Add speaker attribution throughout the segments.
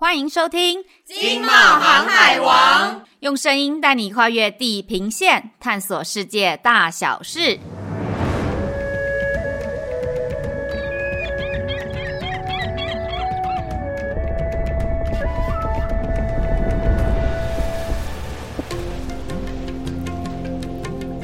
Speaker 1: 欢迎收听《
Speaker 2: 经贸航海王》，
Speaker 1: 用声音带你跨越地平线，探索世界大小事。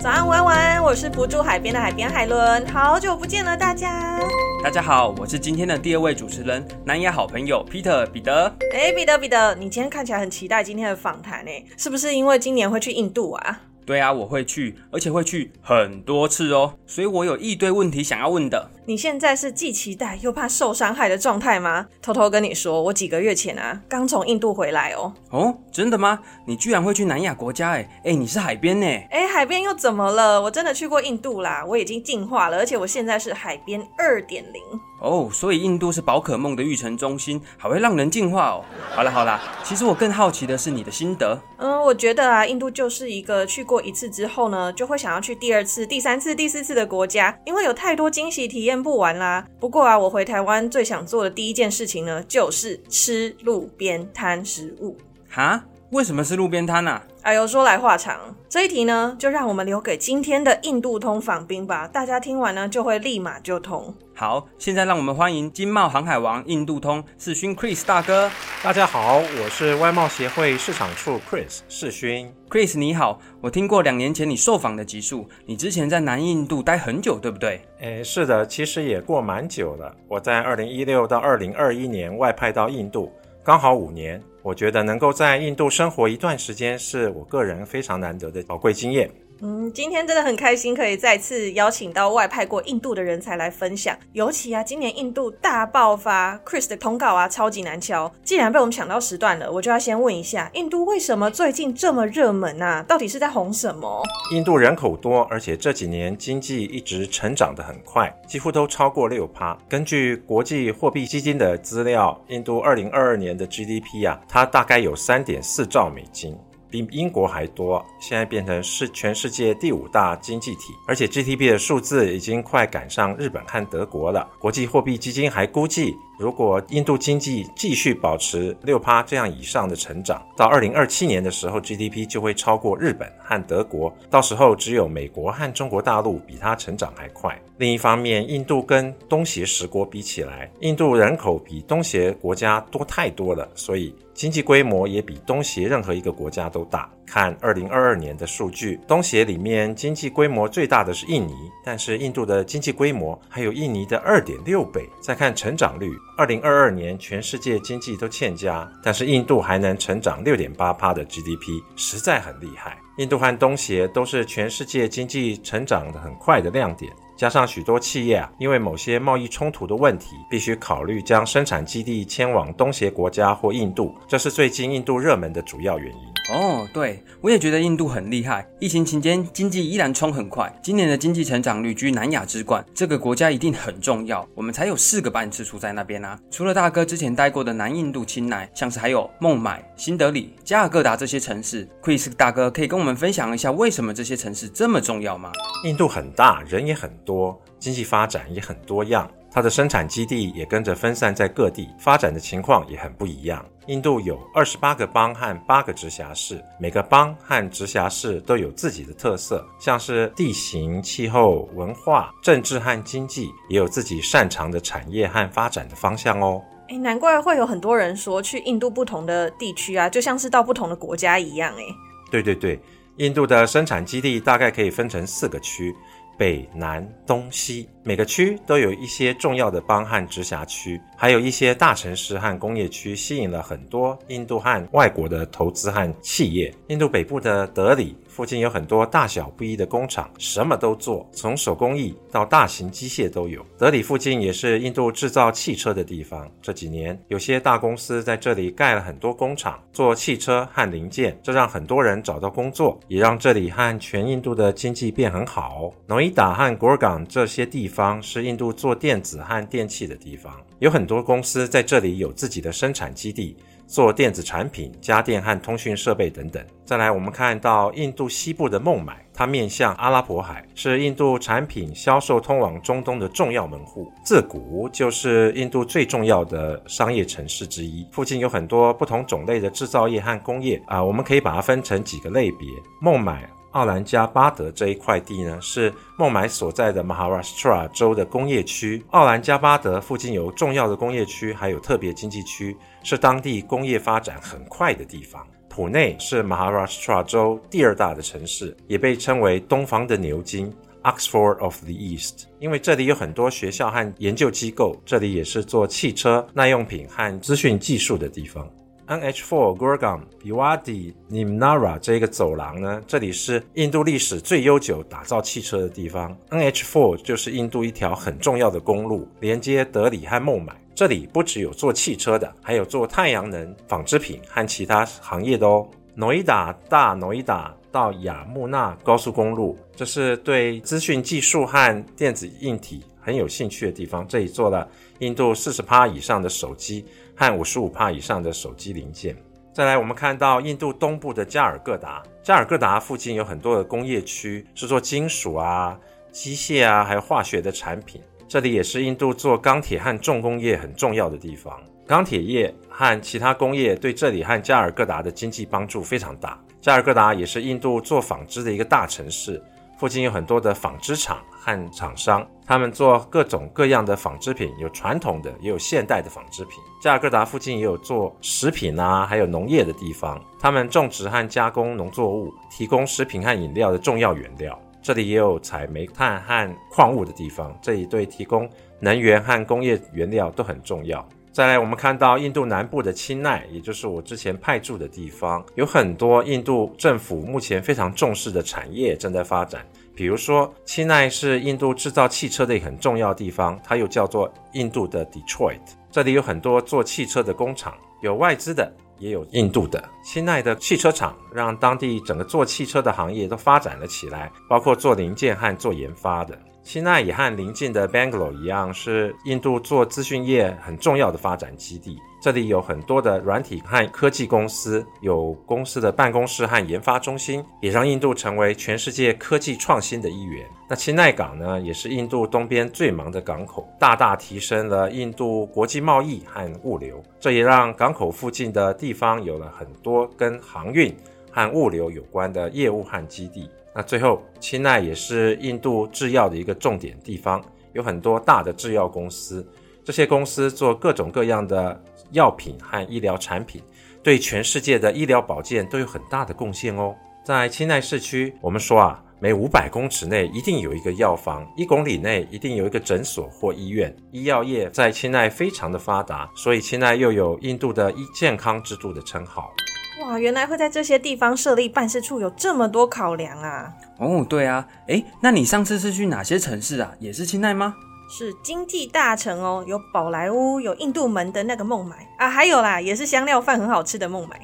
Speaker 3: 早安，晚安，晚安，我是不住海边的海边海伦，好久不见了，大家。
Speaker 4: 大家好，我是今天的第二位主持人，南亚好朋友 Peter 彼得。
Speaker 3: 哎，彼得彼得，你今天看起来很期待今天的访谈诶，是不是因为今年会去印度啊？
Speaker 4: 对啊，我会去，而且会去很多次哦，所以我有一堆问题想要问的。
Speaker 3: 你现在是既期待又怕受伤害的状态吗？偷偷跟你说，我几个月前啊，刚从印度回来哦。
Speaker 4: 哦，真的吗？你居然会去南亚国家？哎哎，你是海边呢？
Speaker 3: 哎，海边又怎么了？我真的去过印度啦，我已经进化了，而且我现在是海边二点零。
Speaker 4: 哦，所以印度是宝可梦的育成中心，还会让人进化哦。好了好了，其实我更好奇的是你的心得。
Speaker 3: 嗯，我觉得啊，印度就是一个去过一次之后呢，就会想要去第二次、第三次、第四次的国家，因为有太多惊喜体验不完啦。不过啊，我回台湾最想做的第一件事情呢，就是吃路边摊食物。
Speaker 4: 哈？为什么是路边摊呢？
Speaker 3: 哎呦，说来话长，这一题呢，就让我们留给今天的印度通访兵吧。大家听完呢，就会立马就通。
Speaker 4: 好，现在让我们欢迎金茂航海王印度通世勋 Chris 大哥。
Speaker 5: 大家好，我是外贸协会市场处 Chris 世勋。
Speaker 4: Chris 你好，我听过两年前你受访的集数，你之前在南印度待很久，对不对？
Speaker 5: 诶，是的，其实也过蛮久了。我在二零一六到二零二一年外派到印度，刚好五年。我觉得能够在印度生活一段时间，是我个人非常难得的宝贵经验。
Speaker 3: 嗯，今天真的很开心，可以再次邀请到外派过印度的人才来分享。尤其啊，今年印度大爆发，Chris 的通告啊，超级难敲。既然被我们抢到时段了，我就要先问一下，印度为什么最近这么热门啊？到底是在红什么？
Speaker 5: 印度人口多，而且这几年经济一直成长得很快，几乎都超过六趴。根据国际货币基金的资料，印度二零二二年的 GDP 啊，它大概有三点四兆美金。比英国还多，现在变成是全世界第五大经济体，而且 GDP 的数字已经快赶上日本和德国了。国际货币基金还估计，如果印度经济继续保持六趴这样以上的成长，到二零二七年的时候，GDP 就会超过日本和德国。到时候，只有美国和中国大陆比它成长还快。另一方面，印度跟东协十国比起来，印度人口比东协国家多太多了，所以经济规模也比东协任何一个国家都大。看二零二二年的数据，东协里面经济规模最大的是印尼，但是印度的经济规模还有印尼的二点六倍。再看成长率，二零二二年全世界经济都欠佳，但是印度还能成长六点八趴的 GDP，实在很厉害。印度和东协都是全世界经济成长的很快的亮点。加上许多企业啊，因为某些贸易冲突的问题，必须考虑将生产基地迁往东协国家或印度，这是最近印度热门的主要原因。
Speaker 4: 哦，对，我也觉得印度很厉害。疫情期间经济依然冲很快，今年的经济成长率居南亚之冠，这个国家一定很重要。我们才有四个办事处在那边啊。除了大哥之前待过的南印度钦奈，像是还有孟买、新德里、加尔各答这些城市，Chris 大哥可以跟我们分享一下为什么这些城市这么重要吗？
Speaker 5: 印度很大，人也很多，经济发展也很多样，它的生产基地也跟着分散在各地，发展的情况也很不一样。印度有二十八个邦和八个直辖市，每个邦和直辖市都有自己的特色，像是地形、气候、文化、政治和经济，也有自己擅长的产业和发展的方向哦。
Speaker 3: 诶，难怪会有很多人说去印度不同的地区啊，就像是到不同的国家一样。诶，
Speaker 5: 对对对，印度的生产基地大概可以分成四个区。北、南、东、西，每个区都有一些重要的邦汉直辖区，还有一些大城市和工业区，吸引了很多印度和外国的投资和企业。印度北部的德里。附近有很多大小不一的工厂，什么都做，从手工艺到大型机械都有。德里附近也是印度制造汽车的地方。这几年，有些大公司在这里盖了很多工厂，做汽车和零件，这让很多人找到工作，也让这里和全印度的经济变很好。诺伊达和果尔港这些地方，是印度做电子和电器的地方，有很多公司在这里有自己的生产基地，做电子产品、家电和通讯设备等等。再来，我们看到印度西部的孟买，它面向阿拉伯海，是印度产品销售通往中东的重要门户，自古就是印度最重要的商业城市之一。附近有很多不同种类的制造业和工业啊，我们可以把它分成几个类别。孟买。奥兰加巴德这一块地呢，是孟买所在的 Maharashtra 州的工业区。奥兰加巴德附近有重要的工业区，还有特别经济区，是当地工业发展很快的地方。普内是 Maharashtra 州第二大的城市，也被称为东方的牛津 （Oxford of the East），因为这里有很多学校和研究机构。这里也是做汽车、耐用品和资讯技术的地方。NH4 Gurgaon Bhiwadi Neemrana 这个走廊呢，这里是印度历史最悠久打造汽车的地方。NH4 就是印度一条很重要的公路，连接德里和孟买。这里不只有做汽车的，还有做太阳能、纺织品和其他行业的哦。诺伊达大诺伊达到雅穆纳高速公路，这是对资讯技术和电子硬体很有兴趣的地方。这里做了印度四十帕以上的手机。和五十五帕以上的手机零件。再来，我们看到印度东部的加尔各答，加尔各答附近有很多的工业区，是做金属啊、机械啊，还有化学的产品。这里也是印度做钢铁和重工业很重要的地方。钢铁业和其他工业对这里和加尔各答的经济帮助非常大。加尔各答也是印度做纺织的一个大城市。附近有很多的纺织厂和厂商，他们做各种各样的纺织品，有传统的，也有现代的纺织品。加尔各答附近也有做食品啊，还有农业的地方，他们种植和加工农作物，提供食品和饮料的重要原料。这里也有采煤炭和矿物的地方，这里对提供能源和工业原料都很重要。再来，我们看到印度南部的钦奈，也就是我之前派驻的地方，有很多印度政府目前非常重视的产业正在发展。比如说，钦奈是印度制造汽车的一个很重要地方，它又叫做印度的 Detroit。这里有很多做汽车的工厂，有外资的，也有印度的。新奈的汽车厂让当地整个做汽车的行业都发展了起来，包括做零件和做研发的。钦奈也和邻近的 Bangalore 一样，是印度做资讯业很重要的发展基地。这里有很多的软体和科技公司，有公司的办公室和研发中心，也让印度成为全世界科技创新的一员。那钦奈港呢，也是印度东边最忙的港口，大大提升了印度国际贸易和物流。这也让港口附近的地方有了很多跟航运和物流有关的业务和基地。那最后，钦奈也是印度制药的一个重点地方，有很多大的制药公司，这些公司做各种各样的药品和医疗产品，对全世界的医疗保健都有很大的贡献哦。在钦奈市区，我们说啊，每五百公尺内一定有一个药房，一公里内一定有一个诊所或医院。医药业在钦奈非常的发达，所以钦奈又有印度的医健康之都的称号。
Speaker 3: 哇，原来会在这些地方设立办事处，有这么多考量啊！
Speaker 4: 哦，对啊，诶，那你上次是去哪些城市啊？也是清奈吗？
Speaker 3: 是经济大城哦，有宝莱坞，有印度门的那个孟买啊，还有啦，也是香料饭很好吃的孟买。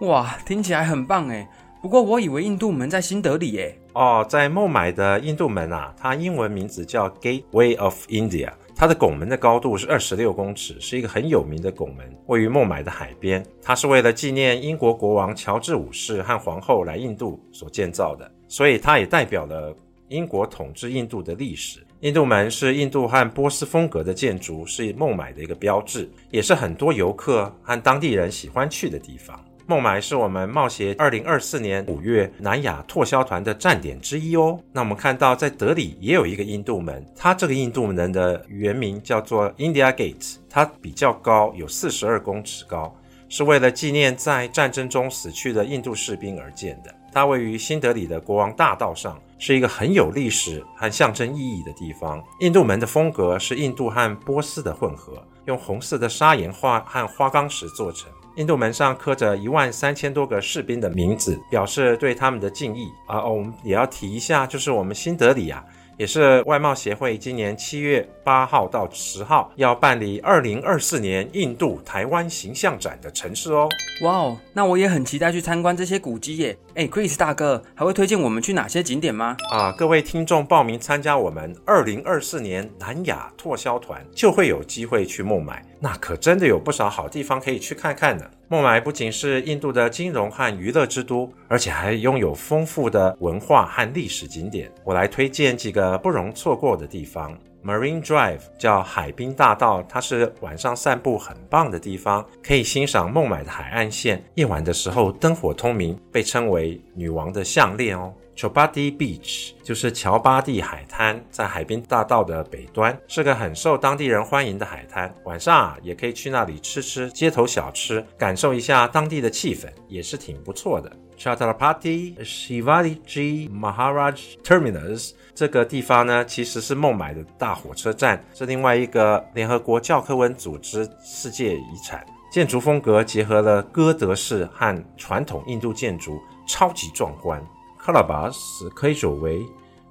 Speaker 4: 哇，听起来很棒诶。不过我以为印度门在新德里诶。
Speaker 5: 哦，在孟买的印度门啊，它英文名字叫 Gateway of India。它的拱门的高度是二十六公尺，是一个很有名的拱门，位于孟买的海边。它是为了纪念英国国王乔治五世和皇后来印度所建造的，所以它也代表了英国统治印度的历史。印度门是印度和波斯风格的建筑，是孟买的一个标志，也是很多游客和当地人喜欢去的地方。孟买是我们贸协二零二四年五月南亚拓销团的站点之一哦。那我们看到在德里也有一个印度门，它这个印度门的原名叫做 India Gate，它比较高，有四十二公尺高，是为了纪念在战争中死去的印度士兵而建的。它位于新德里的国王大道上，是一个很有历史和象征意义的地方。印度门的风格是印度和波斯的混合，用红色的砂岩花和花岗石做成。印度门上刻着一万三千多个士兵的名字，表示对他们的敬意。啊，我们也要提一下，就是我们新德里啊，也是外贸协会今年七月八号到十号要办理二零二四年印度台湾形象展的城市哦。
Speaker 4: 哇哦，那我也很期待去参观这些古迹耶。哎，Chris 大哥，还会推荐我们去哪些景点吗？
Speaker 5: 啊，各位听众报名参加我们二零二四年南亚拓销团，就会有机会去孟买。那可真的有不少好地方可以去看看呢。孟买不仅是印度的金融和娱乐之都，而且还拥有丰富的文化和历史景点。我来推荐几个不容错过的地方。Marine Drive 叫海滨大道，它是晚上散步很棒的地方，可以欣赏孟买的海岸线。夜晚的时候灯火通明，被称为女王的项链哦。Chowpatty Beach 就是乔巴蒂海滩，在海滨大道的北端，是个很受当地人欢迎的海滩。晚上啊，也可以去那里吃吃街头小吃，感受一下当地的气氛，也是挺不错的。Chhatrapati Shivaji Maharaj Terminus 这个地方呢，其实是孟买的大火车站，是另外一个联合国教科文组织世界遗产。建筑风格结合了哥德式和传统印度建筑，超级壮观。Colabas 可以走为，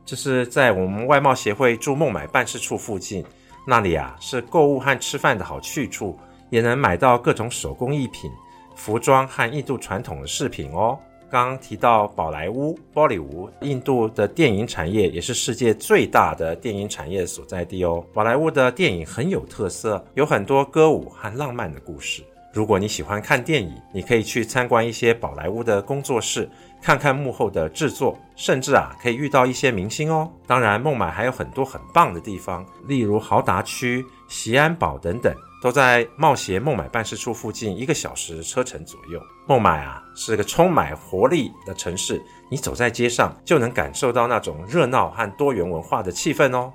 Speaker 5: 这是在我们外贸协会驻孟买办事处附近，那里啊是购物和吃饭的好去处，也能买到各种手工艺品、服装和印度传统的饰品哦。刚刚提到宝莱坞玻璃坞印度的电影产业也是世界最大的电影产业所在地哦。宝莱坞的电影很有特色，有很多歌舞和浪漫的故事。如果你喜欢看电影，你可以去参观一些宝莱坞的工作室。看看幕后的制作，甚至啊可以遇到一些明星哦。当然，孟买还有很多很棒的地方，例如豪达区、锡安堡等等，都在贸协孟买办事处附近一个小时车程左右。孟买啊是个充满活力的城市，你走在街上就能感受到那种热闹和多元文化的气氛哦。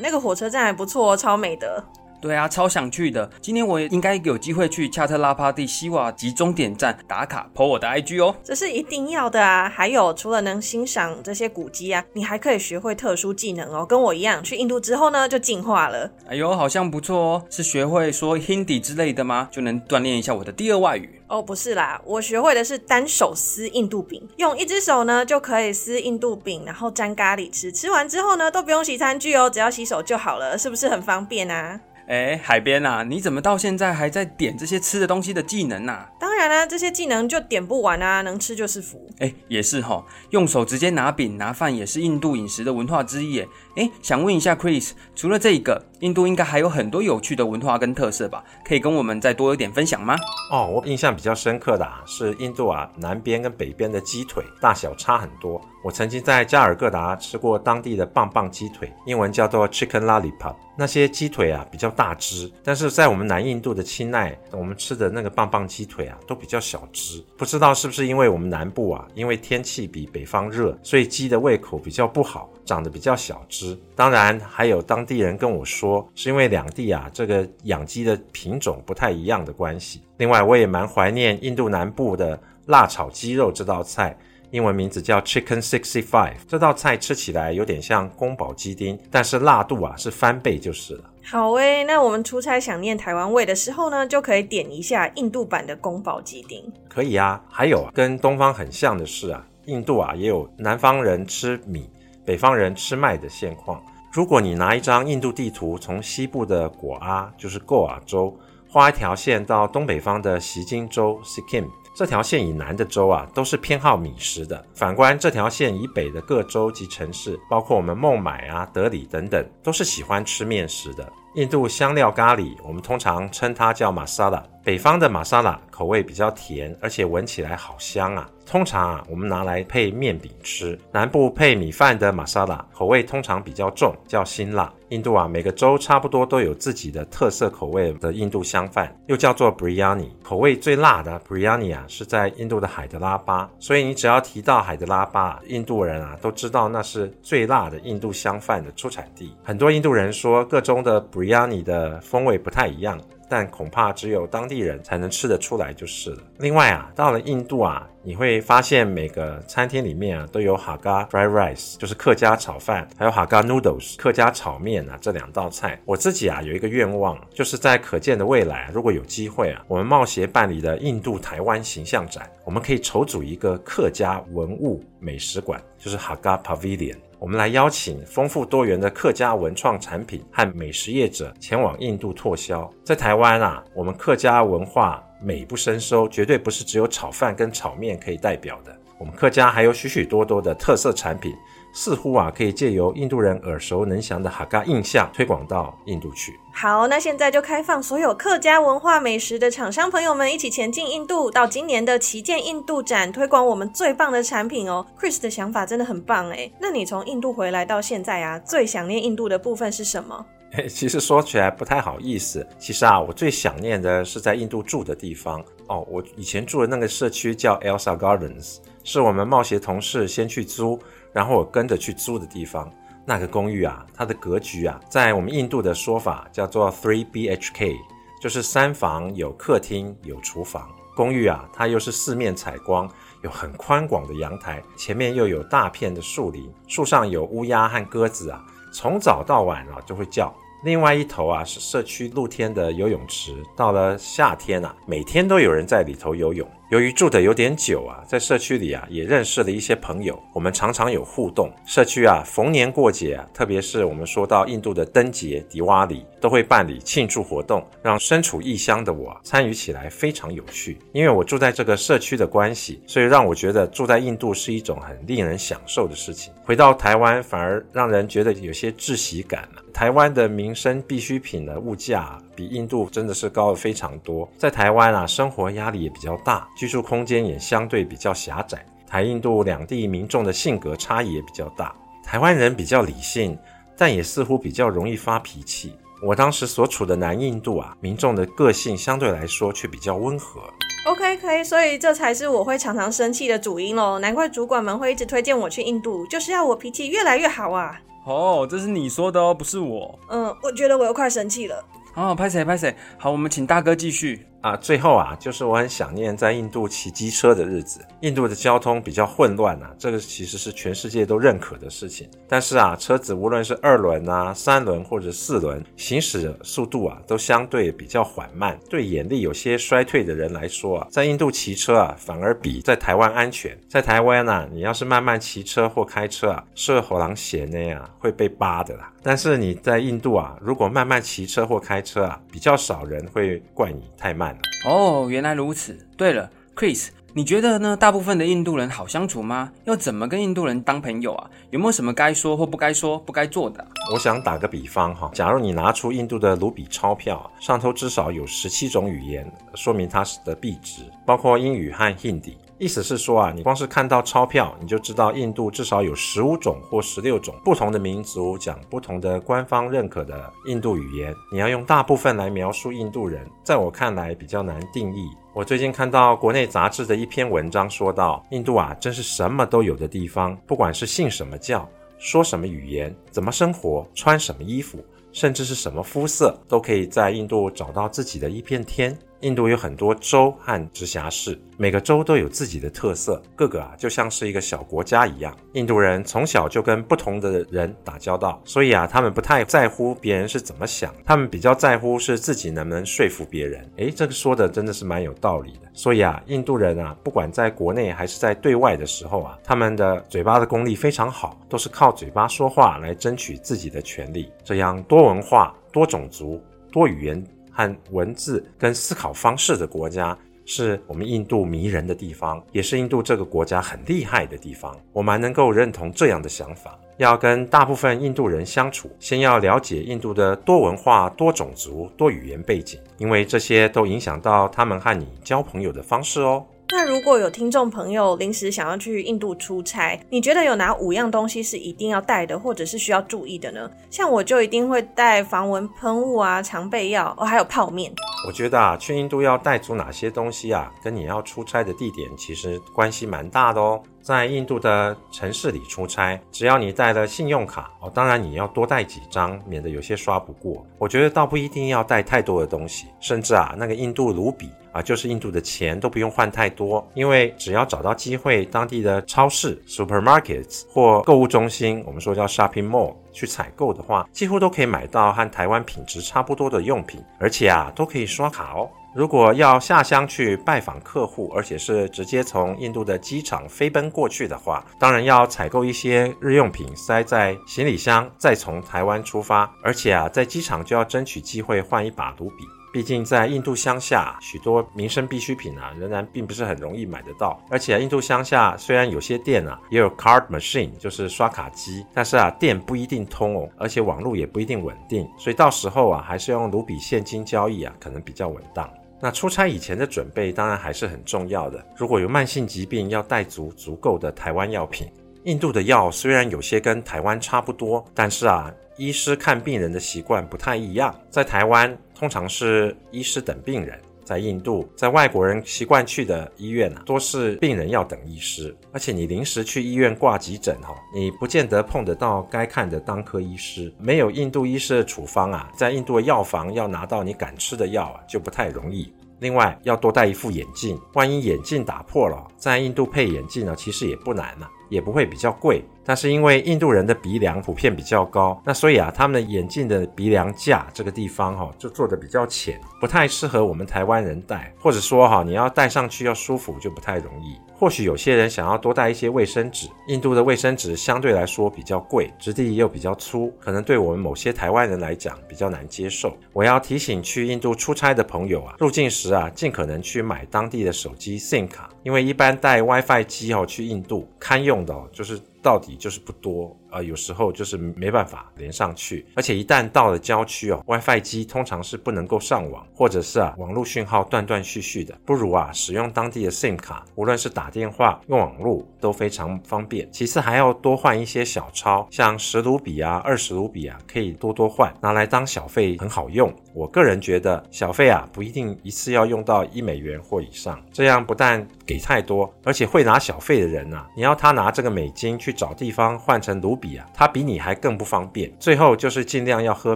Speaker 3: 那个火车站还不错哦，超美的。
Speaker 4: 对啊，超想去的。今天我也应该有机会去恰特拉帕蒂西瓦集终点站打卡，po 我的 IG 哦。
Speaker 3: 这是一定要的啊！还有，除了能欣赏这些古迹啊，你还可以学会特殊技能哦。跟我一样，去印度之后呢，就进化了。
Speaker 4: 哎呦，好像不错哦。是学会说 Hindi 之类的吗？就能锻炼一下我的第二外语。
Speaker 3: 哦，不是啦，我学会的是单手撕印度饼，用一只手呢就可以撕印度饼，然后沾咖喱吃。吃完之后呢，都不用洗餐具哦，只要洗手就好了，是不是很方便啊？
Speaker 4: 哎，海边啊，你怎么到现在还在点这些吃的东西的技能啊？
Speaker 3: 当然啦，这些技能就点不完啊，能吃就是福。
Speaker 4: 哎，也是哈，用手直接拿饼拿饭也是印度饮食的文化之一耶。哎，想问一下 Chris，除了这个，印度应该还有很多有趣的文化跟特色吧？可以跟我们再多一点分享吗？
Speaker 5: 哦，我印象比较深刻的啊，是印度啊南边跟北边的鸡腿大小差很多。我曾经在加尔各答吃过当地的棒棒鸡腿，英文叫做 Chicken Lollipop。那些鸡腿啊比较大只，但是在我们南印度的钦奈，我们吃的那个棒棒鸡腿啊都比较小只。不知道是不是因为我们南部啊，因为天气比北方热，所以鸡的胃口比较不好，长得比较小只。当然还有当地人跟我说，是因为两地啊这个养鸡的品种不太一样的关系。另外，我也蛮怀念印度南部的辣炒鸡肉这道菜。英文名字叫 Chicken Sixty Five，这道菜吃起来有点像宫保鸡丁，但是辣度啊是翻倍就是了。
Speaker 3: 好诶，那我们出差想念台湾味的时候呢，就可以点一下印度版的宫保鸡丁。
Speaker 5: 可以啊，还有啊，跟东方很像的是啊，印度啊也有南方人吃米，北方人吃麦的现况。如果你拿一张印度地图，从西部的果阿，就是 Goa 州，画一条线到东北方的锡金州 Sikkim。这条线以南的州啊，都是偏好米食的。反观这条线以北的各州及城市，包括我们孟买啊、德里等等，都是喜欢吃面食的。印度香料咖喱，我们通常称它叫玛莎拉。北方的玛莎拉口味比较甜，而且闻起来好香啊。通常啊，我们拿来配面饼吃。南部配米饭的玛莎拉口味通常比较重，叫辛辣。印度啊，每个州差不多都有自己的特色口味的印度香饭，又叫做 Biryani。口味最辣的 Biryani 啊，是在印度的海德拉巴。所以你只要提到海德拉巴，印度人啊都知道那是最辣的印度香饭的出产地。很多印度人说，各州的 Biryani 的风味不太一样。但恐怕只有当地人才能吃得出来就是了。另外啊，到了印度啊，你会发现每个餐厅里面啊都有哈嘎 fried rice，就是客家炒饭，还有哈嘎 noodles，客家炒面啊这两道菜。我自己啊有一个愿望，就是在可见的未来，如果有机会啊，我们贸协办理的印度台湾形象展，我们可以筹组一个客家文物美食馆，就是哈嘎 pavilion。我们来邀请丰富多元的客家文创产品和美食业者前往印度拓销。在台湾啊，我们客家文化美不胜收，绝对不是只有炒饭跟炒面可以代表的。我们客家还有许许多多的特色产品，似乎啊可以借由印度人耳熟能详的哈嘎印象推广到印度去。
Speaker 3: 好，那现在就开放所有客家文化美食的厂商朋友们一起前进印度，到今年的旗舰印度展推广我们最棒的产品哦。Chris 的想法真的很棒诶。那你从印度回来到现在啊，最想念印度的部分是什么？
Speaker 5: 其实说起来不太好意思。其实啊，我最想念的是在印度住的地方哦。我以前住的那个社区叫 Elsa Gardens。是我们冒协同事先去租，然后我跟着去租的地方。那个公寓啊，它的格局啊，在我们印度的说法叫做 three BHK，就是三房有客厅有厨房。公寓啊，它又是四面采光，有很宽广的阳台，前面又有大片的树林，树上有乌鸦和鸽子啊，从早到晚啊就会叫。另外一头啊是社区露天的游泳池，到了夏天啊，每天都有人在里头游泳。由于住的有点久啊，在社区里啊也认识了一些朋友，我们常常有互动。社区啊逢年过节啊，特别是我们说到印度的灯节迪瓦里，都会办理庆祝活动，让身处异乡的我参与起来非常有趣。因为我住在这个社区的关系，所以让我觉得住在印度是一种很令人享受的事情。回到台湾反而让人觉得有些窒息感了。台湾的民生必需品的物价，比印度真的是高了非常多。在台湾啊，生活压力也比较大，居住空间也相对比较狭窄。台印度两地民众的性格差异也比较大。台湾人比较理性，但也似乎比较容易发脾气。我当时所处的南印度啊，民众的个性相对来说却比较温和。
Speaker 3: OK，可以，所以这才是我会常常生气的主因喽。难怪主管们会一直推荐我去印度，就是要我脾气越来越好啊。
Speaker 4: 哦，这是你说的哦，不是我。
Speaker 3: 嗯，我觉得我又快生气了。
Speaker 4: 哦，拍谁拍谁。好，我们请大哥继续。
Speaker 5: 啊，最后啊，就是我很想念在印度骑机车的日子。印度的交通比较混乱啊，这个其实是全世界都认可的事情。但是啊，车子无论是二轮啊、三轮或者四轮，行驶速度啊都相对比较缓慢。对眼力有些衰退的人来说啊，在印度骑车啊反而比在台湾安全。在台湾啊，你要是慢慢骑车或开车啊，是火狼险那样会被扒的啦。但是你在印度啊，如果慢慢骑车或开车啊，比较少人会怪你太慢。
Speaker 4: 哦，原来如此。对了，Chris，你觉得呢？大部分的印度人好相处吗？要怎么跟印度人当朋友啊？有没有什么该说或不该说、不该做的？
Speaker 5: 我想打个比方哈，假如你拿出印度的卢比钞票，上头至少有十七种语言，说明它是的币值，包括英语和 Hindi。意思是说啊，你光是看到钞票，你就知道印度至少有十五种或十六种不同的民族讲不同的官方认可的印度语言。你要用大部分来描述印度人，在我看来比较难定义。我最近看到国内杂志的一篇文章，说到印度啊，真是什么都有的地方，不管是信什么教，说什么语言，怎么生活，穿什么衣服，甚至是什么肤色，都可以在印度找到自己的一片天。印度有很多州和直辖市，每个州都有自己的特色，个个啊就像是一个小国家一样。印度人从小就跟不同的人打交道，所以啊，他们不太在乎别人是怎么想，他们比较在乎是自己能不能说服别人。诶，这个说的真的是蛮有道理的。所以啊，印度人啊，不管在国内还是在对外的时候啊，他们的嘴巴的功力非常好，都是靠嘴巴说话来争取自己的权利。这样多文化、多种族、多语言。和文字跟思考方式的国家，是我们印度迷人的地方，也是印度这个国家很厉害的地方。我蛮能够认同这样的想法。要跟大部分印度人相处，先要了解印度的多文化、多种族、多语言背景，因为这些都影响到他们和你交朋友的方式哦。
Speaker 3: 那如果有听众朋友临时想要去印度出差，你觉得有哪五样东西是一定要带的，或者是需要注意的呢？像我就一定会带防蚊喷雾啊、常备药哦，还有泡面。
Speaker 5: 我觉得啊，去印度要带足哪些东西啊，跟你要出差的地点其实关系蛮大的哦。在印度的城市里出差，只要你带了信用卡哦，当然你要多带几张，免得有些刷不过。我觉得倒不一定要带太多的东西，甚至啊，那个印度卢比啊，就是印度的钱都不用换太多，因为只要找到机会，当地的超市 （supermarkets） 或购物中心，我们说叫 shopping mall，去采购的话，几乎都可以买到和台湾品质差不多的用品，而且啊，都可以刷卡哦。如果要下乡去拜访客户，而且是直接从印度的机场飞奔过去的话，当然要采购一些日用品塞在行李箱，再从台湾出发。而且啊，在机场就要争取机会换一把卢比。毕竟在印度乡下，许多民生必需品啊，仍然并不是很容易买得到。而且，印度乡下虽然有些店啊也有 card machine，就是刷卡机，但是啊，店不一定通哦，而且网络也不一定稳定，所以到时候啊，还是用卢比现金交易啊，可能比较稳当。那出差以前的准备当然还是很重要的。如果有慢性疾病，要带足足够的台湾药品。印度的药虽然有些跟台湾差不多，但是啊，医师看病人的习惯不太一样，在台湾。通常是医师等病人，在印度，在外国人习惯去的医院啊，多是病人要等医师，而且你临时去医院挂急诊哈，你不见得碰得到该看的当科医师，没有印度医师的处方啊，在印度药房要拿到你敢吃的药啊，就不太容易。另外，要多戴一副眼镜，万一眼镜打破了，在印度配眼镜呢，其实也不难呐，也不会比较贵。但是因为印度人的鼻梁普遍比较高，那所以啊，他们的眼镜的鼻梁架这个地方哈、就做的比较浅，不太适合我们台湾人戴，或者说哈，你要戴上去要舒服就不太容易。或许有些人想要多带一些卫生纸，印度的卫生纸相对来说比较贵，质地又比较粗，可能对我们某些台湾人来讲比较难接受。我要提醒去印度出差的朋友啊，入境时啊，尽可能去买当地的手机 SIM 卡，因为一般带 WiFi 机哦去印度堪用的哦，就是。到底就是不多。呃，有时候就是没办法连上去，而且一旦到了郊区哦，WiFi 机通常是不能够上网，或者是啊网络讯号断断续续的，不如啊使用当地的 SIM 卡，无论是打电话用网络都非常方便。其次还要多换一些小钞，像十卢比啊、二十卢比啊，可以多多换，拿来当小费很好用。我个人觉得小费啊不一定一次要用到一美元或以上，这样不但给太多，而且会拿小费的人啊，你要他拿这个美金去找地方换成卢比啊，他比你还更不方便。最后就是尽量要喝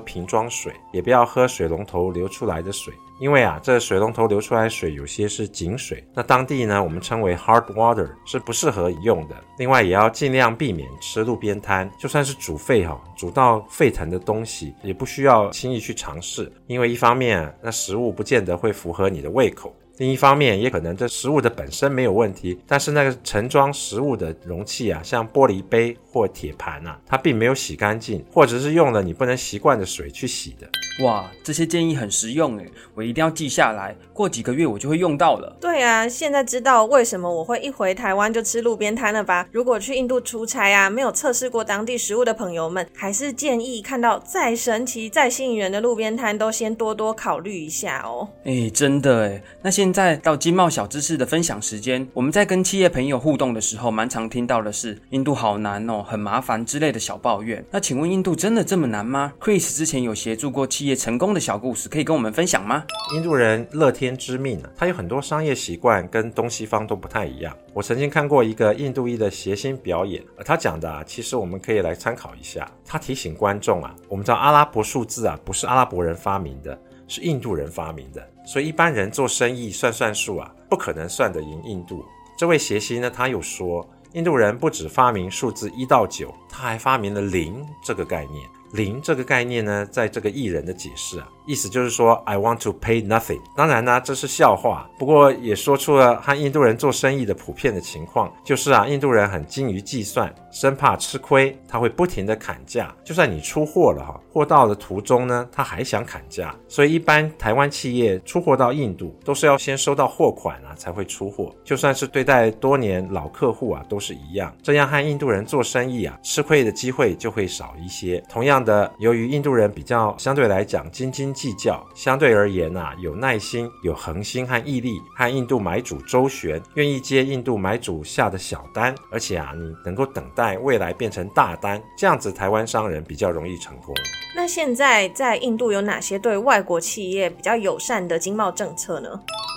Speaker 5: 瓶装水，也不要喝水龙头流出来的水，因为啊，这水龙头流出来的水有些是井水，那当地呢我们称为 hard water，是不适合饮用的。另外也要尽量避免吃路边摊，就算是煮沸哈，煮到沸腾的东西，也不需要轻易去尝试，因为一方面那食物不见得会符合你的胃口。另一方面，也可能这食物的本身没有问题，但是那个盛装食物的容器啊，像玻璃杯或铁盘啊，它并没有洗干净，或者是用了你不能习惯的水去洗的。
Speaker 4: 哇，这些建议很实用诶，我一定要记下来，过几个月我就会用到了。
Speaker 3: 对啊，现在知道为什么我会一回台湾就吃路边摊了吧？如果去印度出差啊，没有测试过当地食物的朋友们，还是建议看到再神奇、再吸引人的路边摊，都先多多考虑一下哦。
Speaker 4: 哎，真的诶，那现现在到经贸小知识的分享时间，我们在跟企业朋友互动的时候，蛮常听到的是印度好难哦，很麻烦之类的小抱怨。那请问印度真的这么难吗？Chris 之前有协助过企业。业成功的小故事可以跟我们分享吗？
Speaker 5: 印度人乐天知命啊，他有很多商业习惯跟东西方都不太一样。我曾经看过一个印度裔的谐星表演，他讲的啊，其实我们可以来参考一下。他提醒观众啊，我们知道阿拉伯数字啊，不是阿拉伯人发明的，是印度人发明的，所以一般人做生意算算数啊，不可能算得赢印度。这位谐星呢，他又说，印度人不只发明数字一到九，他还发明了零这个概念。零这个概念呢，在这个艺人的解释啊，意思就是说 I want to pay nothing。当然呢，这是笑话，不过也说出了和印度人做生意的普遍的情况，就是啊，印度人很精于计算，生怕吃亏，他会不停地砍价。就算你出货了哈，货到的途中呢，他还想砍价。所以一般台湾企业出货到印度，都是要先收到货款啊，才会出货。就算是对待多年老客户啊，都是一样。这样和印度人做生意啊，吃亏的机会就会少一些。同样。的，由于印度人比较相对来讲斤斤计较，相对而言啊，有耐心、有恒心和毅力，和印度买主周旋，愿意接印度买主下的小单，而且啊，你能够等待未来变成大单，这样子台湾商人比较容易成功。
Speaker 3: 那现在在印度有哪些对外国企业比较友善的经贸政策呢？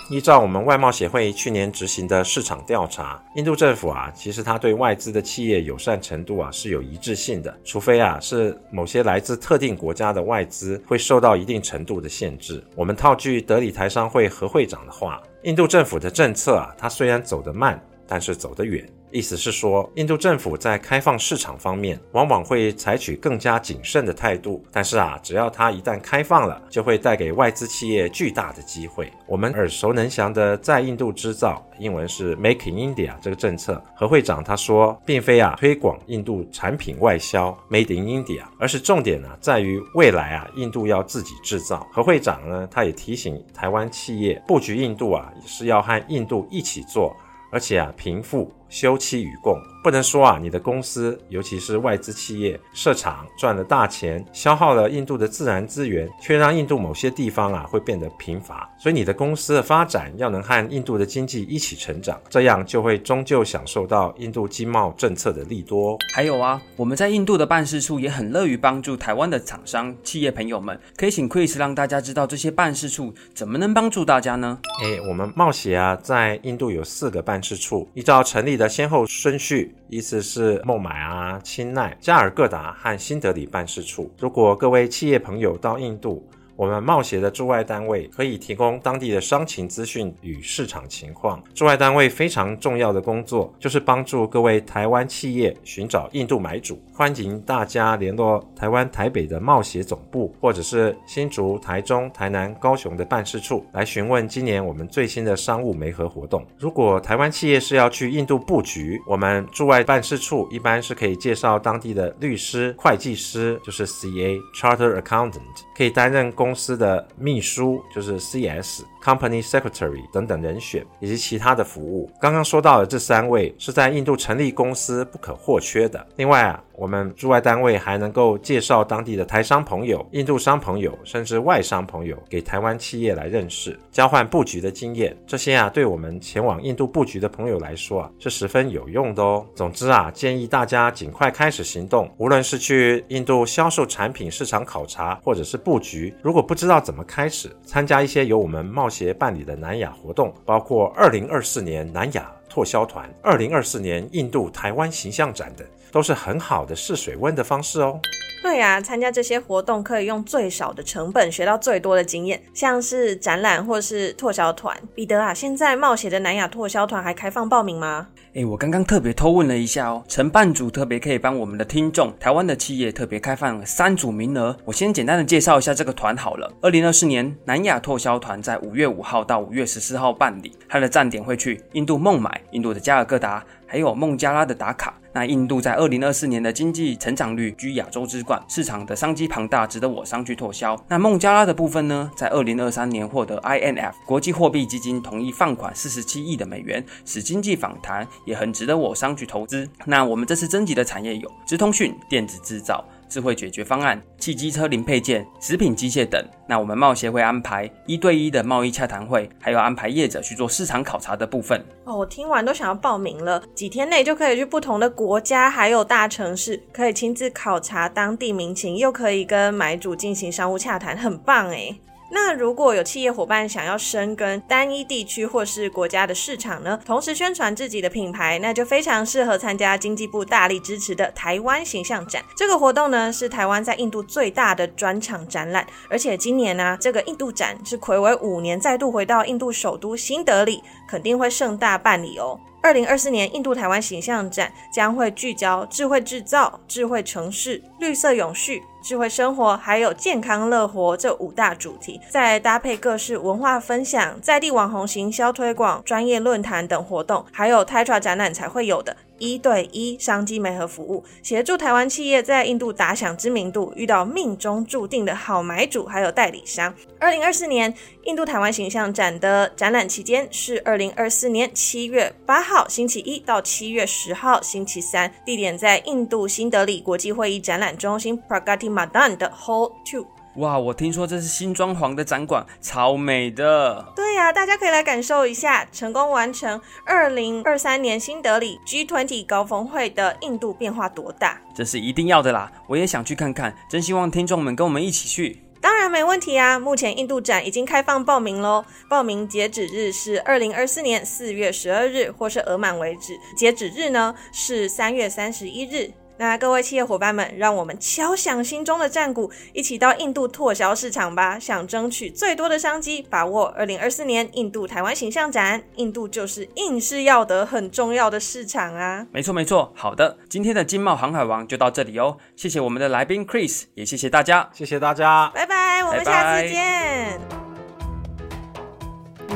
Speaker 5: 依照我们外贸协会去年执行的市场调查，印度政府啊，其实它对外资的企业友善程度啊是有一致性的，除非啊是某些来自特定国家的外资会受到一定程度的限制。我们套句德里台商会何会长的话，印度政府的政策啊，它虽然走得慢。但是走得远。意思是说，印度政府在开放市场方面，往往会采取更加谨慎的态度。但是啊，只要它一旦开放了，就会带给外资企业巨大的机会。我们耳熟能详的在印度制造，英文是 Making India 这个政策，何会长他说，并非啊推广印度产品外销 Made in India，而是重点呢、在于未来啊印度要自己制造。何会长呢，他也提醒台湾企业布局印度啊，是要和印度一起做，而且啊贫富。休戚与共，不能说啊，你的公司，尤其是外资企业设厂赚了大钱，消耗了印度的自然资源，却让印度某些地方啊会变得贫乏。所以你的公司的发展要能和印度的经济一起成长，这样就会终究享受到印度经贸政策的利多。
Speaker 4: 还有啊，我们在印度的办事处也很乐于帮助台湾的厂商企业朋友们，可以请 Chris 让大家知道这些办事处怎么能帮助大家呢？
Speaker 5: 哎，我们冒险啊，在印度有四个办事处，依照成立的先后顺序，意思是孟买啊、钦奈、加尔各答和新德里办事处。如果各位企业朋友到印度，我们贸协的驻外单位可以提供当地的商情资讯与市场情况。驻外单位非常重要的工作就是帮助各位台湾企业寻找印度买主。欢迎大家联络台湾台北的贸协总部，或者是新竹、台中、台南、高雄的办事处来询问今年我们最新的商务媒合活动。如果台湾企业是要去印度布局，我们驻外办事处一般是可以介绍当地的律师、会计师，就是 CA（Charter Accountant），可以担任公公司的秘书就是 CS Company Secretary 等等人选，以及其他的服务。刚刚说到的这三位是在印度成立公司不可或缺的。另外啊，我们驻外单位还能够介绍当地的台商朋友、印度商朋友，甚至外商朋友给台湾企业来认识，交换布局的经验。这些啊，对我们前往印度布局的朋友来说啊，是十分有用的哦。总之啊，建议大家尽快开始行动，无论是去印度销售产品、市场考察，或者是布局，如果不知道怎么开始参加一些由我们贸协办理的南亚活动，包括二零二四年南亚拓销团、二零二四年印度台湾形象展等，都是很好的试水温的方式哦。
Speaker 3: 对啊，参加这些活动可以用最少的成本学到最多的经验，像是展览或是拓销团。彼得啊，现在冒险的南亚拓销团还开放报名吗？
Speaker 4: 哎，我刚刚特别偷问了一下哦，承办组特别可以帮我们的听众，台湾的企业特别开放三组名额。我先简单的介绍一下这个团好了。二零二四年南亚拓销团在五月五号到五月十四号办理，它的站点会去印度孟买、印度的加尔各答，还有孟加拉的达卡。那印度在二零二四年的经济成长率居亚洲之冠，市场的商机庞大，值得我商去拓销。那孟加拉的部分呢，在二零二三年获得 IMF 国际货币基金同意放款四十七亿的美元，使经济反弹，也很值得我商去投资。那我们这次征集的产业有直通讯、电子制造。智慧解决方案、汽机车零配件、食品机械等。那我们贸协会安排一对一的贸易洽谈会，还有安排业者去做市场考察的部分。
Speaker 3: 哦，我听完都想要报名了。几天内就可以去不同的国家，还有大城市，可以亲自考察当地民情，又可以跟买主进行商务洽谈，很棒诶。那如果有企业伙伴想要深耕单一地区或是国家的市场呢，同时宣传自己的品牌，那就非常适合参加经济部大力支持的台湾形象展。这个活动呢，是台湾在印度最大的专场展览，而且今年呢、啊，这个印度展是睽违五年再度回到印度首都新德里，肯定会盛大办理哦。二零二四年印度台湾形象展将会聚焦智慧制造、智慧城市、绿色永续、智慧生活，还有健康乐活这五大主题，再搭配各式文化分享、在地网红行销推广、专业论坛等活动，还有 Tatra 展览才会有的。一对一商机媒合服务，协助台湾企业在印度打响知名度，遇到命中注定的好买主，还有代理商。二零二四年印度台湾形象展的展览期间是二零二四年七月八号星期一到七月十号星期三，地点在印度新德里国际会议展览中心 Pragati Madan 的 Hall Two。
Speaker 4: 哇，我听说这是新装潢的展馆，超美的。
Speaker 3: 对呀、啊，大家可以来感受一下，成功完成二零二三年新德里 G20 高峰会的印度变化多大？
Speaker 4: 这是一定要的啦，我也想去看看，真希望听众们跟我们一起去。
Speaker 3: 当然没问题啊，目前印度展已经开放报名喽，报名截止日是二零二四年四月十二日，或是额满为止。截止日呢是三月三十一日。那各位企业伙伴们，让我们敲响心中的战鼓，一起到印度拓销市场吧！想争取最多的商机，把握二零二四年印度台湾形象展。印度就是硬是要得很重要的市场啊！
Speaker 4: 没错没错，好的，今天的经贸航海王就到这里哦。谢谢我们的来宾 Chris，也谢谢大家，
Speaker 5: 谢谢大家，
Speaker 3: 拜拜，我们下次见。
Speaker 4: 拜拜。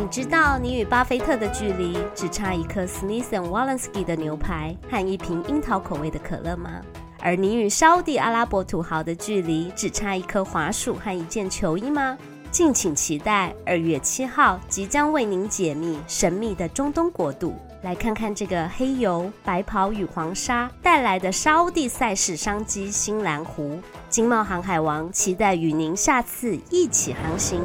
Speaker 6: 你知道你与巴菲特的距离只差一颗 Smith and Wollensky 的牛排和一瓶樱桃口味的可乐吗？而你与沙地阿拉伯土豪的距离只差一颗滑鼠和一件球衣吗？敬请期待二月七号即将为您解密神秘的中东国度，来看看这个黑油、白袍与黄沙带来的沙地赛事商机——新蓝湖。经贸航海王期待与您下次一起航行。